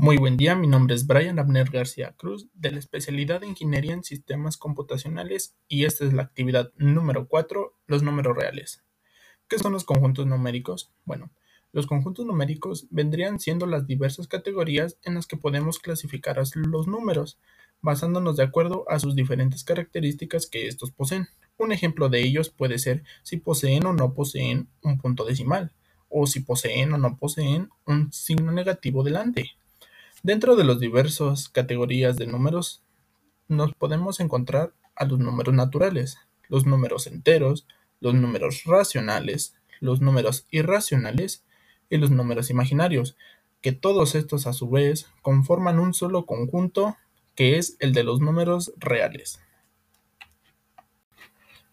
Muy buen día, mi nombre es Brian Abner García Cruz, de la especialidad de Ingeniería en Sistemas Computacionales y esta es la actividad número 4, los números reales. ¿Qué son los conjuntos numéricos? Bueno, los conjuntos numéricos vendrían siendo las diversas categorías en las que podemos clasificar los números, basándonos de acuerdo a sus diferentes características que estos poseen. Un ejemplo de ellos puede ser si poseen o no poseen un punto decimal, o si poseen o no poseen un signo negativo delante. Dentro de las diversas categorías de números, nos podemos encontrar a los números naturales, los números enteros, los números racionales, los números irracionales y los números imaginarios, que todos estos a su vez conforman un solo conjunto que es el de los números reales.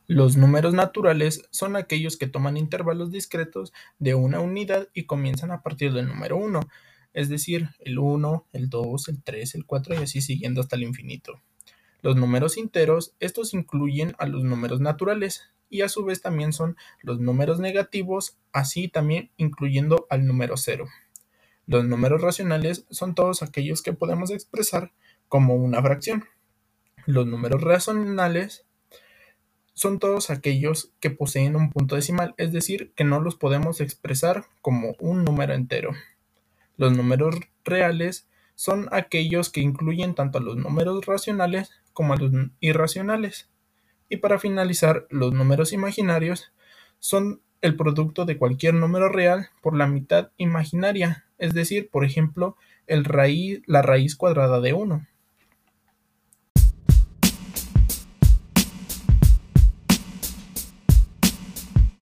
Los números naturales son aquellos que toman intervalos discretos de una unidad y comienzan a partir del número 1, es decir, el 1, el 2, el 3, el 4 y así siguiendo hasta el infinito. Los números enteros, estos incluyen a los números naturales y a su vez también son los números negativos, así también incluyendo al número 0. Los números racionales son todos aquellos que podemos expresar como una fracción. Los números racionales son todos aquellos que poseen un punto decimal, es decir, que no los podemos expresar como un número entero. Los números reales son aquellos que incluyen tanto a los números racionales como a los irracionales. Y para finalizar, los números imaginarios son el producto de cualquier número real por la mitad imaginaria, es decir, por ejemplo, la raíz cuadrada de 1.